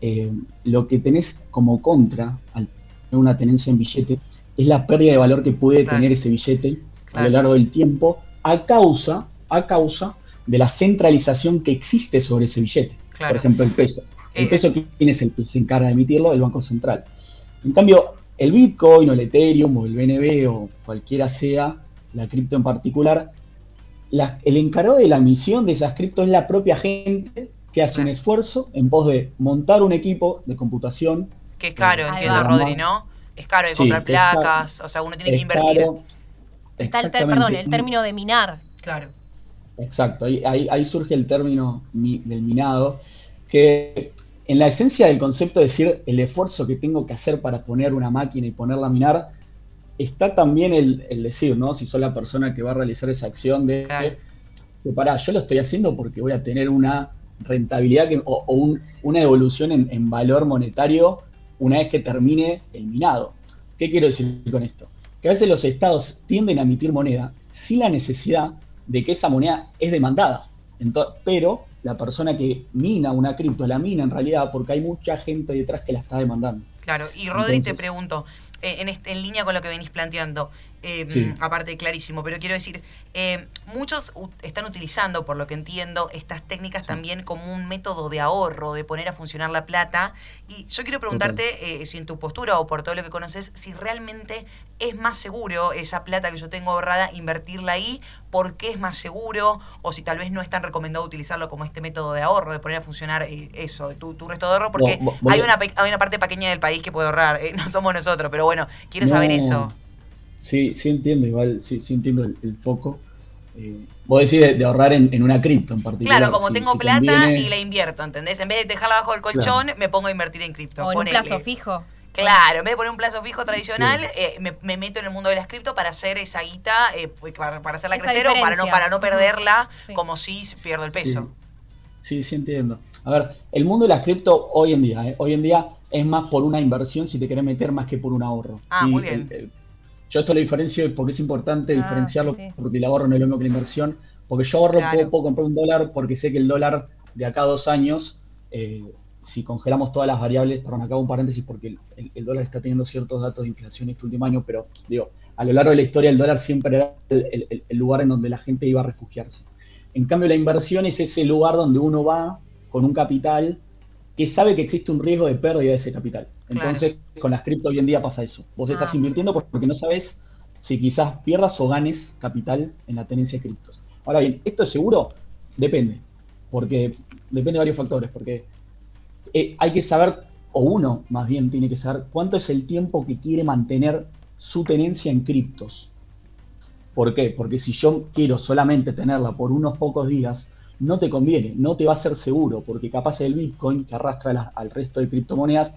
Eh, lo que tenés como contra al tener una tenencia en billete es la pérdida de valor que puede tener ese billete a lo largo del tiempo a causa, a causa de la centralización que existe sobre ese billete. Por ejemplo, el peso. El eh, peso, ¿quién es el que se encarga de emitirlo? El Banco Central. En cambio, el Bitcoin o el Ethereum o el BNB o cualquiera sea la cripto en particular, el encargado de la misión de esas criptos es la propia gente que hace un esfuerzo en pos de montar un equipo de computación. Qué caro, entiendo, Rodri, ¿no? Es caro de comprar placas, o sea, uno tiene que invertir. Está el, perdón, el término de minar. Claro. Exacto, ahí, ahí, surge el término del minado, que en la esencia del concepto de decir el esfuerzo que tengo que hacer para poner una máquina y ponerla a minar, está también el, decir, ¿no? Si soy la persona que va a realizar esa acción de que pará, yo lo estoy haciendo porque voy a tener una rentabilidad o, una evolución en, valor monetario una vez que termine el minado. ¿Qué quiero decir con esto? Que a veces los estados tienden a emitir moneda sin la necesidad de que esa moneda es demandada. pero la persona que mina una cripto la mina en realidad porque hay mucha gente detrás que la está demandando. Claro, y Rodri te pregunto, eh, en, en línea con lo que venís planteando, eh, aparte clarísimo, pero quiero decir, eh, muchos están utilizando, por lo que entiendo, estas técnicas también como un método de ahorro, de poner a funcionar la plata. Y yo quiero preguntarte si en tu postura o por todo lo que conoces, si realmente es más seguro esa plata que yo tengo ahorrada, invertirla ahí, por qué es más seguro, o si tal vez no es tan recomendado utilizarlo como este método de ahorro, de poner a funcionar eso, tu, tu resto de ahorro, porque hay, una, hay una parte pequeña del país que puede ahorrar, no somos nosotros, pero bueno, quiero saber eso. Sí, sí entiendo, igual, sí, sí entiendo el, foco. Eh, vos decís de, ahorrar en, una cripto en particular. Claro, como tengo plata y la invierto, ¿entendés? En vez de dejarla bajo el colchón, me pongo a invertir en cripto. O en un plazo fijo. Claro, en vez de poner un plazo fijo tradicional, eh, me, meto en el mundo de las cripto para hacer esa guita, eh, pues, para, hacerla crecer o para no, para no perderla, como si pierdo el peso. Sí. sí, entiendo. A ver, el mundo de las cripto hoy en día, hoy en día es más por una inversión si te querés meter más que por un ahorro. Ah, muy bien. Yo esto lo diferencio porque es importante ah, diferenciarlo, porque el ahorro no es lo mismo que la inversión. Porque yo ahorro, puedo, comprar un dólar porque sé que el dólar de acá a dos años, eh, si congelamos todas las variables, perdón, acabo un paréntesis porque el, dólar está teniendo ciertos datos de inflación este último año, pero digo, a lo largo de la historia el dólar siempre era el, el lugar en donde la gente iba a refugiarse. En cambio, la inversión es ese lugar donde uno va con un capital que sabe que existe un riesgo de pérdida de ese capital. Entonces, con las cripto hoy en día pasa eso. Vos estás ah. invirtiendo porque no sabes si quizás pierdas o ganes capital en la tenencia de criptos. Ahora bien, ¿esto es seguro? Depende. Porque depende de varios factores. Porque eh, hay que saber, o uno más bien tiene que saber, cuánto es el tiempo que quiere mantener su tenencia en criptos. ¿Por qué? Porque si yo quiero solamente tenerla por unos pocos días, no te conviene, no te va a ser seguro, porque capaz el Bitcoin que arrastra al resto de criptomonedas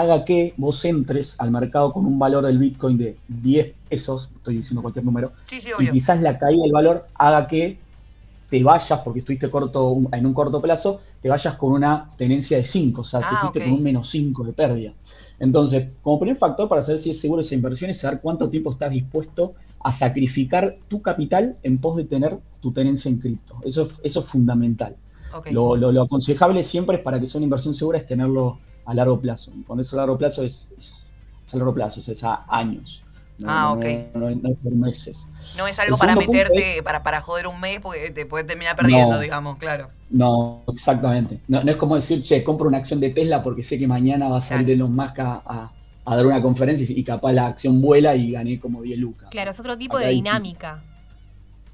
haga que vos entres al mercado con un valor del Bitcoin de 10 pesos, estoy diciendo cualquier número, y quizás la caída del valor haga que te vayas, porque estuviste corto en un corto plazo, te vayas con una tenencia de 5, o sea, te ah, fuiste con un menos 5 de pérdida. Entonces, como primer factor para saber si es seguro esa inversión es saber cuánto tiempo estás dispuesto a sacrificar tu capital en pos de tener tu tenencia en cripto. Eso, eso es fundamental. Lo, lo, aconsejable siempre es para que sea una inversión segura es tenerlo a largo plazo. Con eso a largo plazo es, a largo plazo, es a años. ah, ok. No, es por meses. No es algo para meterte, para, para joder un mes, porque te puedes terminar perdiendo, digamos, claro. No, exactamente. No, es como decir, che, compro una acción de Tesla porque sé que mañana va a salir Elon Musk a, a, dar una conferencia y, capaz la acción vuela y gané como 10 lucas. Claro, es otro tipo de dinámica.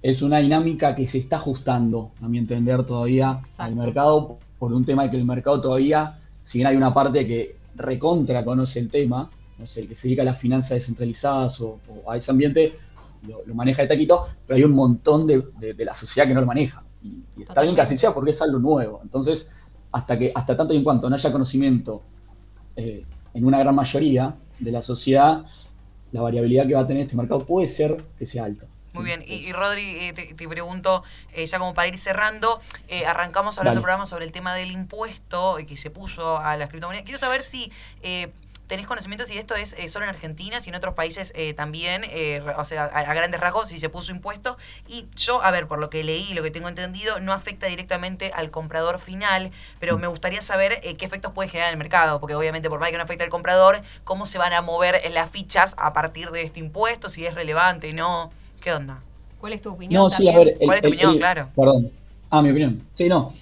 Es una dinámica que se está ajustando, a mi entender, todavía al mercado, por un tema de que el mercado todavía si bien hay una parte que recontra conoce el tema, no sé, el que se dedica a las finanzas descentralizadas o, a ese ambiente, lo, maneja de taquito, pero hay un montón de, la sociedad que no lo maneja. Y, está bien que así sea porque es algo nuevo. Entonces, hasta que hasta tanto y en cuanto no haya conocimiento eh, en una gran mayoría de la sociedad, la variabilidad que va a tener este mercado puede ser que sea alta. Muy bien, y, Rodri, eh, te, pregunto, eh, ya como para ir cerrando, eh, arrancamos hablando del programa sobre el tema del impuesto que se puso a las criptomonedas. Quiero saber si tenés conocimiento si esto es solo en Argentina, si en otros países también, o sea, a, grandes rasgos, si se puso impuesto. Y yo, a ver, por lo que leí, lo que tengo entendido, no afecta directamente al comprador final, pero me gustaría saber qué efectos puede generar en el mercado, porque obviamente por más que no afecte al comprador, cómo se van a mover las fichas a partir de este impuesto, si es relevante no. ¿Qué onda? ¿Cuál es tu opinión? No, sí, a ver. ¿Cuál es tu opinión? claro. Perdón. Ah, mi opinión. Sí, no.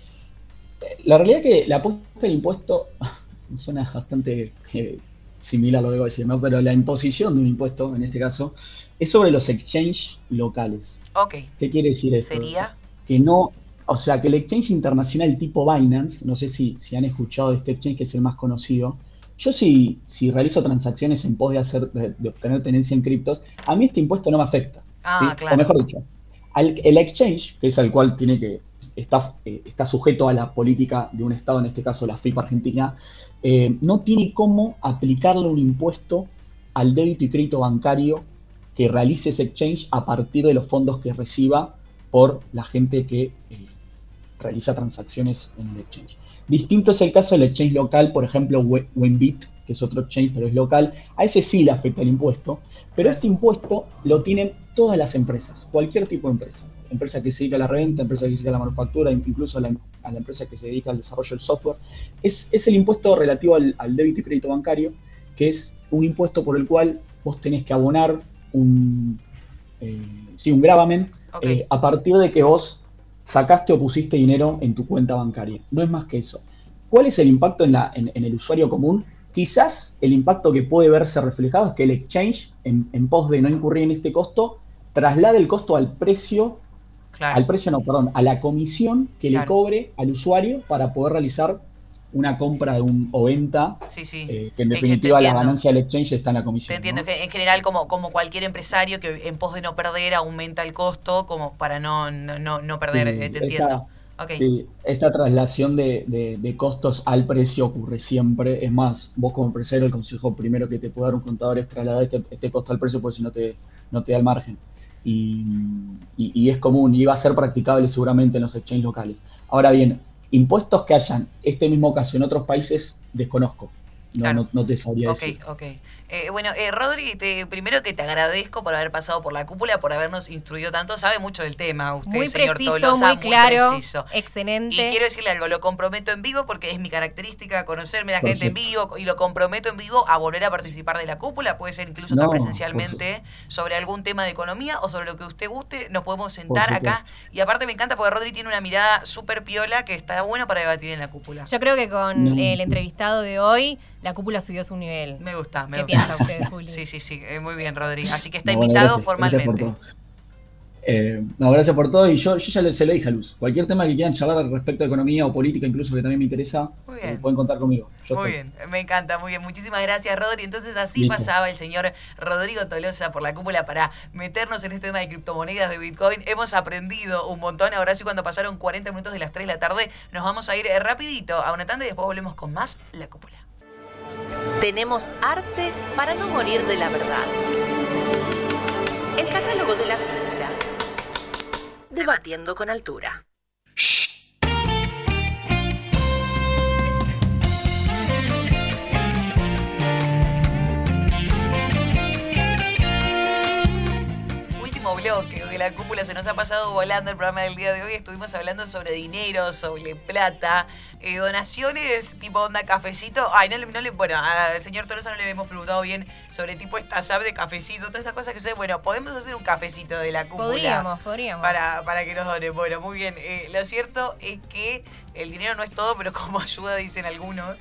La realidad es que la puesta del impuesto suena bastante eh, similar a lo que voy a decir, ¿no? Pero la imposición de un impuesto, en este caso, es sobre los exchanges locales. Ok. ¿Qué quiere decir esto? ¿Sería? Que no, o sea, que el exchange internacional tipo Binance, no sé si, si han escuchado de este exchange que es el más conocido, yo si, si realizo transacciones en pos de, hacer, de obtener tenencia en criptos, a mí este impuesto no me afecta. Ah, o mejor dicho, el exchange, que es el cual tiene que está, eh, está sujeto a la política de un Estado, en este caso la FIP Argentina, eh, no tiene cómo aplicarle un impuesto al débito y crédito bancario que realice ese exchange a partir de los fondos que reciba por la gente que eh, realiza transacciones en el exchange. Distinto es el caso del exchange local, por ejemplo, Wenbit, que es otro exchange, pero es local. A ese sí le afecta el impuesto, pero este impuesto lo tienen todas las empresas, cualquier tipo de empresa. Empresa que se dedica a la renta, empresa que se dedica a la manufactura, incluso a la, empresa que se dedica al desarrollo del software. Es, el impuesto relativo al, débito y crédito bancario, que es un impuesto por el cual vos tenés que abonar un, eh, sí, un gravamen eh, a partir de que vos sacaste o pusiste dinero en tu cuenta bancaria. No es más que eso. ¿Cuál es el impacto en, la, en el usuario común? Quizás el impacto que puede verse reflejado es que el exchange, en, pos de no incurrir en este costo, traslade el costo al precio, al precio no, perdón, a la comisión que le cobre al usuario para poder realizar una compra de un, o venta, sí, sí. Eh, que en definitiva la ganancia del exchange está en la comisión. Te entiendo, que en general como, como cualquier empresario que en pos de no perder aumenta el costo como para no, no, no perder, eh, te entiendo. Sí, esta traslación de, costos al precio ocurre siempre. Es más, vos como empresario, el consejo primero que te puede dar un contador es trasladar este, este costo al precio, porque si no te, no te da el margen. Y, y, es común y va a ser practicable seguramente en los exchanges locales. Ahora bien, impuestos que hayan este mismo caso en otros países, desconozco. No, no, te sabría decir. Ok, ok. Eh, bueno, eh, Rodri, te, primero que te agradezco por haber pasado por la cúpula, por habernos instruido tanto. Sabe mucho del tema, usted, muy señor preciso, muy claro, excelente. Y quiero decirle algo, lo comprometo en vivo porque es mi característica conocerme a la gente en vivo y lo comprometo en vivo a volver a participar de la cúpula. Puede ser incluso presencialmente sobre algún tema de economía o sobre lo que usted guste. Nos podemos sentar acá. Y aparte me encanta porque Rodri tiene una mirada súper piola que está bueno para debatir en la cúpula. Yo creo que con el entrevistado de hoy la cúpula subió su nivel. Me gusta, me ¿Qué piensa usted, Juli? Sí, sí, sí, eh, muy bien, Rodri. Así que está invitado formalmente. Eh, no, gracias por todo. Y yo, yo ya se lo dije a Luz. Cualquier tema que quieran charlar respecto a economía o política, incluso que también me interesa, eh, pueden contar conmigo. muy bien, me encanta, muy bien. Muchísimas gracias, Rodri. Entonces así pasaba el señor Rodrigo Tolosa por la cúpula para meternos en este tema de criptomonedas de Bitcoin. Hemos aprendido un montón. Ahora sí, cuando pasaron 40 minutos de las 3 de la tarde, nos vamos a ir rapidito a una tanda y después volvemos con más La Cúpula. Tenemos arte para no morir de la verdad. El catálogo de la Debatiendo con altura. Bloque de la cúpula se nos ha pasado volando el programa del día de hoy. Estuvimos hablando sobre dinero, sobre plata, eh, donaciones tipo onda cafecito. Ay, no, no le. Bueno, al señor Tolosa no le hemos preguntado bien sobre tipo esta sab de cafecito, todas estas cosas que sé. Bueno, podemos hacer un cafecito de la cúpula. Podríamos, podríamos. Para, para que nos donen. Bueno, muy bien. Eh, lo cierto es que el dinero no es todo, pero como ayuda, dicen algunos.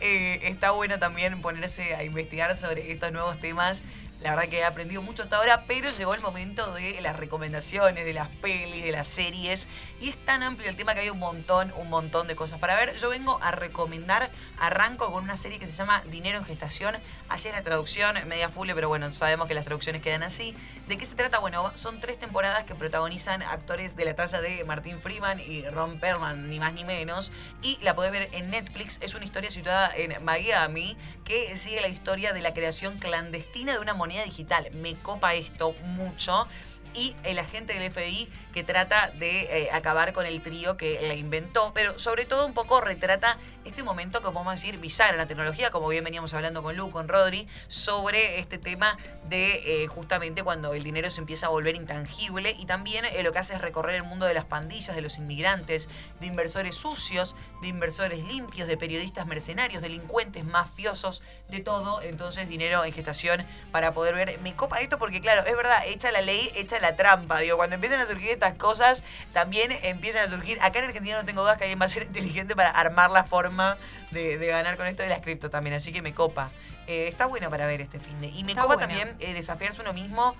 Eh, está bueno también ponerse a investigar sobre estos nuevos temas la verdad que he aprendido mucho hasta ahora, pero llegó el momento de las recomendaciones, de las pelis, de las series. Y es tan amplio el tema que hay un montón, un montón de cosas para ver. Yo vengo a recomendar, arranco con una serie que se llama Dinero en Gestación. Así es la traducción, media full, pero bueno, sabemos que las traducciones quedan así. ¿De qué se trata? Bueno, son tres temporadas que protagonizan actores de la talla de Martín Freeman y Ron Perlman, ni más ni menos. Y la podés ver en Netflix. Es una historia situada en Miami que sigue la historia de la creación clandestina de una moneda digital. Me copa esto mucho y el agente del FBI que trata de eh, acabar con el trío que la inventó, pero sobre todo un poco retrata este momento que podemos decir bizarro en la tecnología, como bien veníamos hablando con Lu, con Rodri, sobre este tema de eh, justamente cuando el dinero se empieza a volver intangible y también eh, lo que hace es recorrer el mundo de las pandillas, de los inmigrantes, de inversores sucios, de inversores limpios, de periodistas mercenarios, delincuentes, mafiosos, de todo. Entonces, dinero en gestación para poder ver. Me copa esto porque, claro, es verdad, echa la ley, echa la trampa. Digo, cuando empiezan a surgir estas cosas, también empiezan a surgir. Acá en Argentina no tengo dudas que alguien va a ser inteligente para armar la forma de, ganar con esto de las cripto también. Así que me copa. Eh, está bueno para ver este fin de. Y me copa también eh, desafiarse uno mismo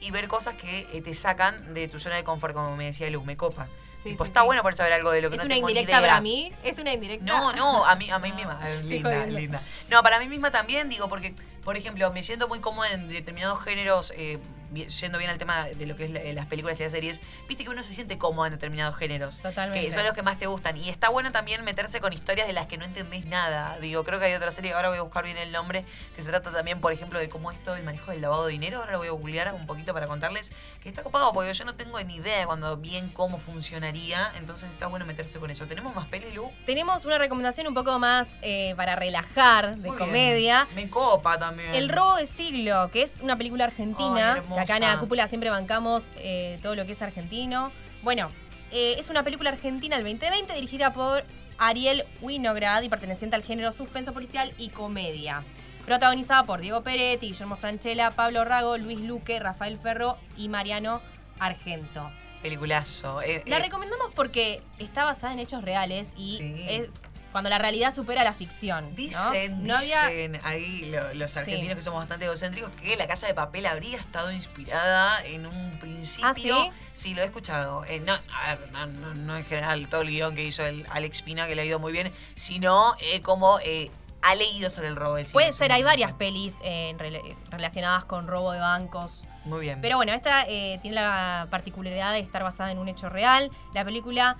y ver cosas que eh, te sacan de tu zona de confort, como me decía Luz, me copa. Sí, está bueno por saber algo de lo que ¿Es no una indirecta para mí? ¿Es una indirecta? No, no, a mí, a mí misma. linda, linda. No, para mí misma también, digo, porque, por ejemplo, me siento muy cómoda en determinados géneros eh, yendo bien al tema de lo que es las películas y las series, viste que uno se siente cómodo en determinados géneros. Totalmente. Que son los que más te gustan. Y está bueno también meterse con historias de las que no entendés nada. Digo, creo que hay otra serie, ahora voy a buscar bien el nombre, que se trata también, por ejemplo, de cómo esto el manejo del lavado de dinero. Ahora lo voy a googlear un poquito para contarles que está copado, porque yo no tengo ni idea cuando bien cómo funcionaría. Entonces está bueno meterse con eso. ¿Tenemos más peli, Lu? Tenemos una recomendación un poco más eh, para relajar, de comedia. Me copa también. El robo de siglo, que es una película argentina, que acá en la cúpula siempre bancamos eh, todo lo que es argentino. Bueno, eh, es una película argentina del 2020 dirigida por Ariel Winograd y perteneciente al género suspenso policial y comedia. Protagonizada por Diego Peretti, Guillermo Franchella, Pablo Rago, Luis Luque, Rafael Ferro y Mariano Argento. Peliculazo. Eh, la recomendamos porque está basada en hechos reales y es cuando la realidad supera la ficción. Dicen, dicen ahí los argentinos que somos bastante egocéntricos que la casa de papel habría estado inspirada en un principio. ¿Ah, sí? Sí, lo he escuchado. Eh, no, a ver, no, en general todo el guion que hizo el Alex Pina, que le ha ido muy bien, sino eh, como eh, ha leído sobre el robo del Puede ser, hay varias pelis relacionadas con robo de bancos. Muy bien. Pero bueno, esta tiene la particularidad de estar basada en un hecho real. La película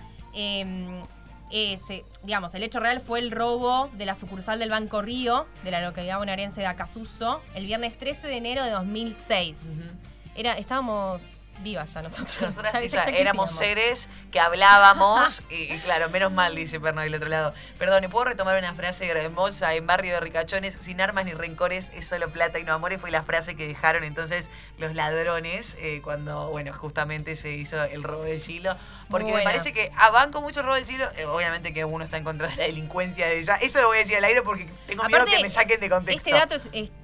em, digamos, el hecho real fue el robo de la sucursal del Banco Río, de la localidad bonaerense de Acasuso, el viernes 13 de enero de 2006. Era, estábamos vivas ya nosotros. Nosotras ya, éramos seres que hablábamos y, claro, menos mal, dice Perno del otro lado. Perdón, ¿y puedo retomar una frase hermosa en Barrio de Ricachones? Sin armas ni rencores es solo plata y no amores. Fue la frase que dejaron entonces los ladrones eh, cuando, bueno, justamente se hizo el robo del silo. Porque me parece que a banco mucho robo del silo. Eh, obviamente que uno está en contra de la delincuencia de ella. Eso lo voy a decir al aire porque tengo miedo que me saquen de contexto. Este dato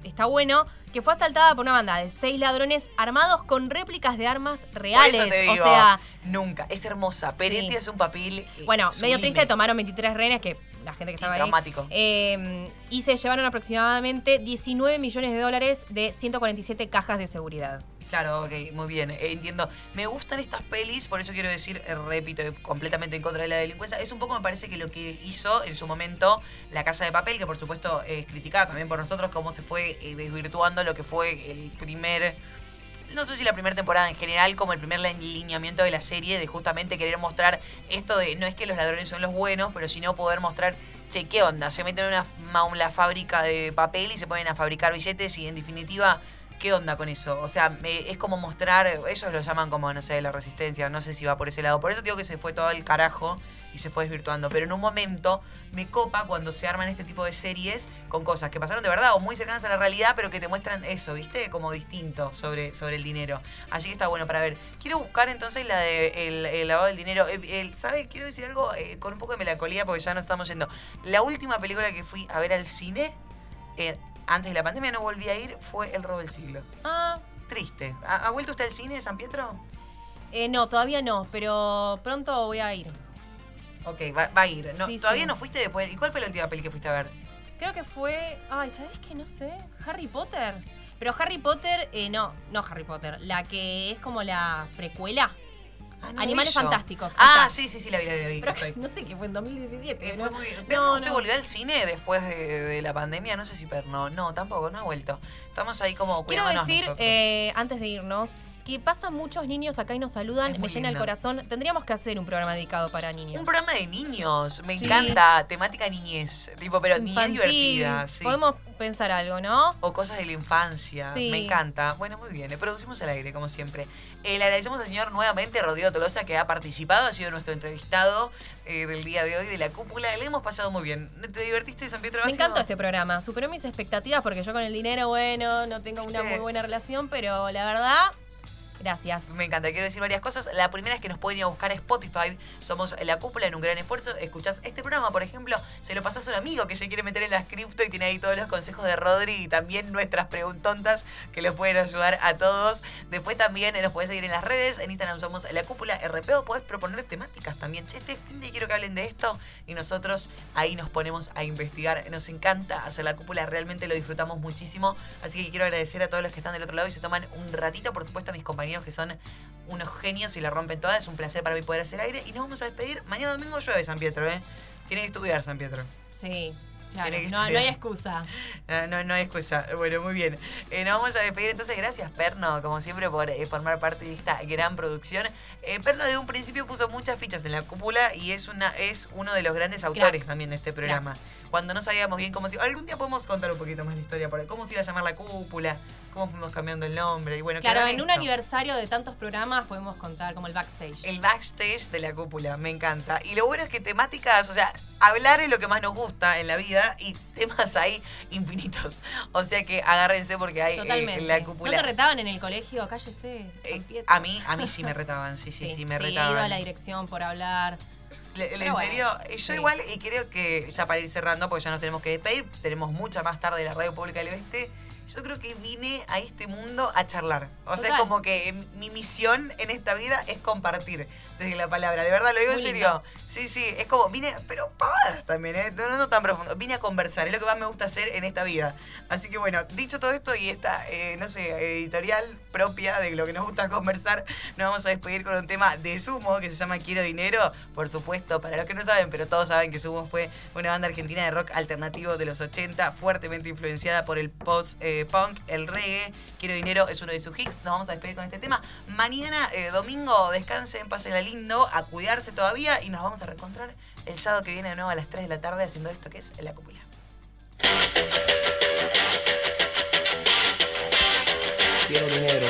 está bueno, que fue asaltada por una banda de seis ladrones armados con réplicas de armas reales. o sea, nunca. Es hermosa. Peretti es un papel. Eh, bueno, medio triste, tomaron 23 rehenes que la gente que estaba ahí. Traumático. Eh, y se llevaron aproximadamente 19 millones de dólares de 147 cajas de seguridad. Claro, ok, muy bien, eh, entiendo. Me gustan estas pelis, por eso quiero decir, eh, repito, completamente en contra de la delincuencia. Es un poco, me parece que lo que hizo en su momento La Casa de Papel, que por supuesto es criticada también por nosotros, cómo se fue desvirtuando lo que fue el primer no sé si la primera temporada en general, como el primer lineamiento de la serie, de justamente querer mostrar esto de no es que los ladrones son los buenos, pero sino poder mostrar, che, ¿qué onda? Se meten en una, una fábrica de papel y se ponen a fabricar billetes y en definitiva ¿Qué onda con eso? O sea, es como mostrar, ellos lo llaman como, no sé, la resistencia, no sé si va por ese lado. Por eso digo que se fue todo el carajo y se fue desvirtuando. Pero en un momento me copa cuando se arman este tipo de series con cosas que pasaron de verdad o muy cercanas a la realidad, pero que te muestran eso, ¿viste? Como distinto sobre, sobre el dinero. Así que está bueno para ver. Quiero buscar entonces la de el, lavado del dinero. El, ¿Sabe? Quiero decir algo eh, con un poco de melancolía porque ya nos estamos yendo. La última película que fui a ver al cine. Eh, antes de la pandemia no volví a ir, fue El robo del siglo. Ah. Triste. ¿Ha, vuelto usted al cine de San Pietro? Eh, no, todavía no, pero pronto voy a ir. Ok, va, a ir. No, ¿Todavía no fuiste después? ¿Y cuál fue la última peli que fuiste a ver? Creo que fue. Ay, ¿sabes qué? No sé. Harry Potter. Pero Harry Potter, eh, no, no Harry Potter. La que es como la precuela. Ah, Animales Fantásticos. Ah, sí, sí, sí, la vi, la vi. no sé qué fue en 2017. ¿no? Fue no, ¿Usted volvió al cine después de, la pandemia? No sé si, pero no, no, tampoco, no ha vuelto. Estamos ahí como Quiero decir, eh, antes de irnos, que pasan muchos niños acá y nos saludan, me llena el corazón. Tendríamos que hacer un programa dedicado para niños. Un programa de niños, me encanta, temática niñez, tipo, pero niñez divertida. Podemos pensar algo, ¿no? O cosas de la infancia, me encanta. Bueno, muy bien, le producimos al aire, como siempre. Eh, le agradecemos al señor nuevamente, Rodrigo Tolosa, que ha participado, ha sido nuestro entrevistado eh, del día de hoy de la cúpula. Le hemos pasado muy bien. ¿Te divertiste, San Pietro? Me encantó este programa. Superó mis expectativas porque yo con el dinero, bueno, no tengo una muy buena relación, pero la verdad Gracias. Me encanta, quiero decir varias cosas. La primera es que nos pueden ir a buscar Spotify. Somos La Cúpula en un gran esfuerzo. Escuchás este programa, por ejemplo, se lo pasas a un amigo que se quiere meter en las cripto y tiene ahí todos los consejos de Rodri y también nuestras preguntontas que les pueden ayudar a todos. Después también nos puedes seguir en las redes. En Instagram somos La Cúpula RP o puedes proponer temáticas también. Che, este fin de quiero que hablen de esto y nosotros ahí nos ponemos a investigar. Nos encanta hacer La Cúpula, realmente lo disfrutamos muchísimo. Así que quiero agradecer a todos los que están del otro lado y se toman un ratito, por supuesto, a mis compañeros que son unos genios y la rompen todas. Es un placer para mí poder hacer aire. Y nos vamos a despedir. Mañana domingo llueve San Pietro, ¿eh? Tiene que estudiar San Pietro. Sí. Claro, no, hay excusa. No, no, hay excusa. Bueno, muy bien. Eh, nos vamos a despedir entonces. Gracias, Perno, como siempre, por eh, formar parte de esta gran producción. Eh, Perno de un principio puso muchas fichas en la cúpula y es una es uno de los grandes autores también de este programa. Cuando no sabíamos bien cómo se Algún día podemos contar un poquito más la historia, por cómo se iba a llamar la cúpula, cómo fuimos cambiando el nombre. y bueno Claro, en un aniversario de tantos programas podemos contar como el backstage. El backstage de la cúpula, me encanta. Y lo bueno es que temáticas, o sea, hablar es lo que más nos gusta en la vida y temas hay infinitos. O sea que agárrense porque hay eh, la cúpula. ¿No te retaban en el colegio? Cállese. Eh, a mí, a mí sí me retaban, sí, sí, sí, me retaban. He ido a la dirección por hablar. en serio, yo igual y creo que ya para ir cerrando, porque ya nos tenemos que despedir, tenemos mucha más tarde la Radio Pública del Oeste yo creo que vine a este mundo a charlar. O sea, es como que mi misión en esta vida es compartir desde la palabra. De verdad, lo digo en serio. Sí, sí, es como, vine, pero pavadas también, ¿eh? No, no, tan profundo. Vine a conversar, es lo que más me gusta hacer en esta vida. Así que bueno, dicho todo esto y esta, eh, no sé, editorial propia de lo que nos gusta conversar, nos vamos a despedir con un tema de Sumo que se llama Quiero Dinero. Por supuesto, para los que no saben, pero todos saben que Sumo fue una banda argentina de rock alternativo de los 80, fuertemente influenciada por el post-punk, el reggae. Quiero Dinero es uno de sus hits. Nos vamos a despedir con este tema. Mañana, eh, domingo, descansen, pasen la lindo, a cuidarse todavía y nos vamos a reencontrar el sábado que viene de nuevo a las 3 de la tarde haciendo esto que es La Cúpula. Quiero dinero.